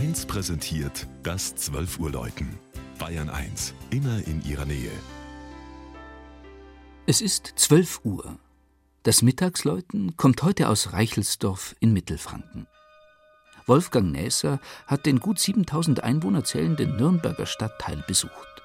1 präsentiert das 12 Uhr Läuten. Bayern 1, immer in ihrer Nähe. Es ist 12 Uhr. Das Mittagsläuten kommt heute aus Reichelsdorf in Mittelfranken. Wolfgang Näser hat den gut 7000 Einwohner zählenden Nürnberger Stadtteil besucht.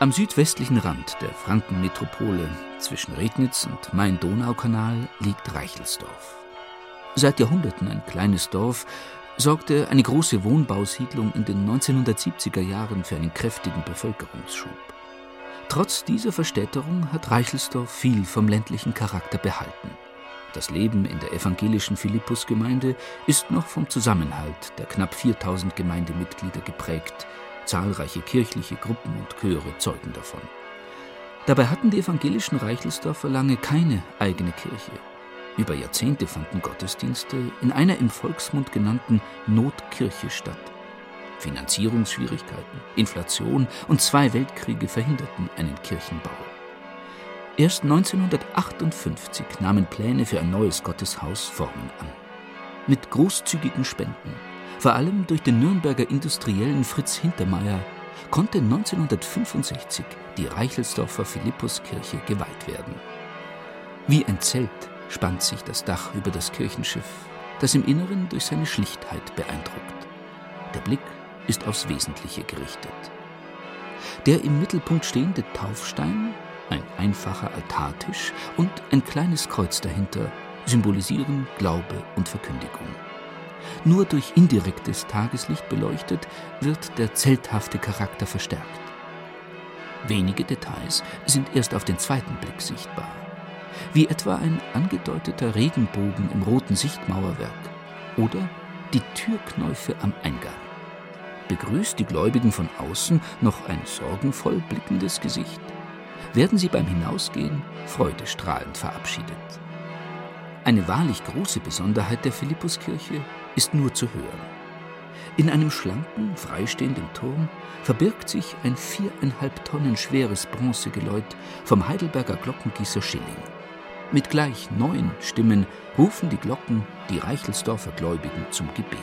Am südwestlichen Rand der Frankenmetropole zwischen Regnitz und Main-Donau-Kanal liegt Reichelsdorf. Seit Jahrhunderten ein kleines Dorf, sorgte eine große Wohnbausiedlung in den 1970er Jahren für einen kräftigen Bevölkerungsschub. Trotz dieser Verstädterung hat Reichelsdorf viel vom ländlichen Charakter behalten. Das Leben in der evangelischen Philippusgemeinde ist noch vom Zusammenhalt der knapp 4000 Gemeindemitglieder geprägt, Zahlreiche kirchliche Gruppen und Chöre zeugen davon. Dabei hatten die evangelischen Reichelsdorfer lange keine eigene Kirche. Über Jahrzehnte fanden Gottesdienste in einer im Volksmund genannten Notkirche statt. Finanzierungsschwierigkeiten, Inflation und zwei Weltkriege verhinderten einen Kirchenbau. Erst 1958 nahmen Pläne für ein neues Gotteshaus Formen an. Mit großzügigen Spenden vor allem durch den Nürnberger Industriellen Fritz Hintermeier konnte 1965 die Reichelsdorfer Philippuskirche geweiht werden. Wie ein Zelt spannt sich das Dach über das Kirchenschiff, das im Inneren durch seine Schlichtheit beeindruckt. Der Blick ist aufs Wesentliche gerichtet. Der im Mittelpunkt stehende Taufstein, ein einfacher Altartisch und ein kleines Kreuz dahinter symbolisieren Glaube und Verkündigung. Nur durch indirektes Tageslicht beleuchtet wird der zelthafte Charakter verstärkt. Wenige Details sind erst auf den zweiten Blick sichtbar, wie etwa ein angedeuteter Regenbogen im roten Sichtmauerwerk oder die Türknäufe am Eingang. Begrüßt die Gläubigen von außen noch ein sorgenvoll blickendes Gesicht, werden sie beim Hinausgehen freudestrahlend verabschiedet. Eine wahrlich große Besonderheit der Philippuskirche ist nur zu hören. In einem schlanken, freistehenden Turm verbirgt sich ein viereinhalb Tonnen schweres Bronzegeläut vom Heidelberger Glockengießer Schilling. Mit gleich neun Stimmen rufen die Glocken die Reichelsdorfer Gläubigen zum Gebet.